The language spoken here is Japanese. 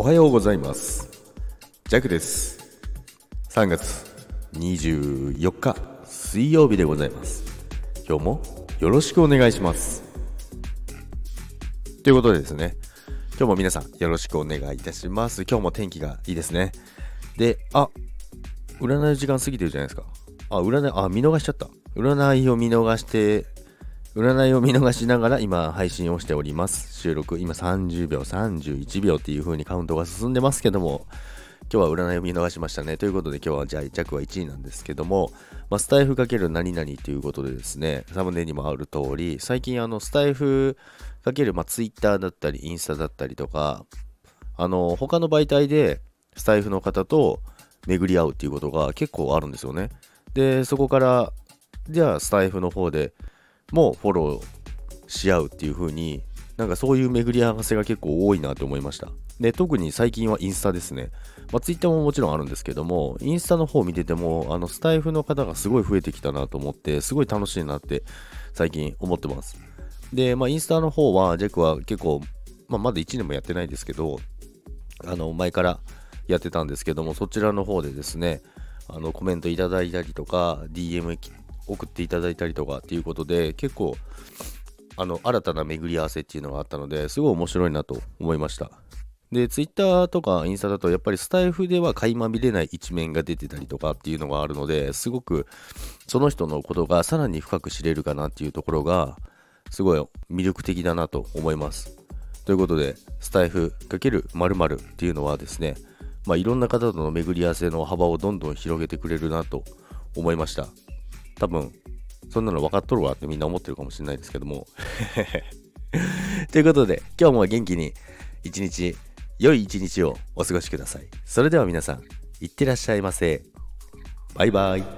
おはようございます。ジャックです。3月24日水曜日でございます。今日もよろしくお願いします。ということでですね今日も皆さんよろしくお願いいたします。今日も天気がいいですね。であ占い時間過ぎてるじゃないですか。あ占いあ見逃しちゃった。占いを見逃して占いを見逃しながら今配信をしております。収録、今30秒、31秒っていう風にカウントが進んでますけども、今日は占いを見逃しましたね。ということで今日はじゃあ弱は1位なんですけども、まあ、スタイフかける何々ということでですね、サムネにもある通り、最近あのスタイフかけるまあ Twitter だったりインスタだったりとか、あの他の媒体でスタイフの方と巡り合うっていうことが結構あるんですよね。で、そこから、じゃあスタイフの方でもフォローし合うっていう風になんかそういう巡り合わせが結構多いなと思いました。で、特に最近はインスタですね。まあ、ツイッターももちろんあるんですけども、インスタの方見てても、あの、スタイフの方がすごい増えてきたなと思って、すごい楽しいなって最近思ってます。で、まあ、インスタの方は、ジェクは結構、まあ、まだ1年もやってないですけど、あの、前からやってたんですけども、そちらの方でですね、あの、コメントいただいたりとか、DM 送っていただいたりとかっていうことで、結構、あの、新たな巡り合わせっていうのがあったので、すごい面白いなと思いました。で、ツイッターとかインスタだと、やっぱりスタイフでは垣間見れない一面が出てたりとかっていうのがあるので、すごくその人のことがさらに深く知れるかなっていうところが、すごい魅力的だなと思います。ということで、スタイフ×〇〇っていうのはですね、まあ、いろんな方との巡り合わせの幅をどんどん広げてくれるなと思いました。多分、そんなの分かっとるわってみんな思ってるかもしれないですけども。ということで、今日も元気に一日、良い一日をお過ごしください。それでは皆さん、いってらっしゃいませ。バイバイ。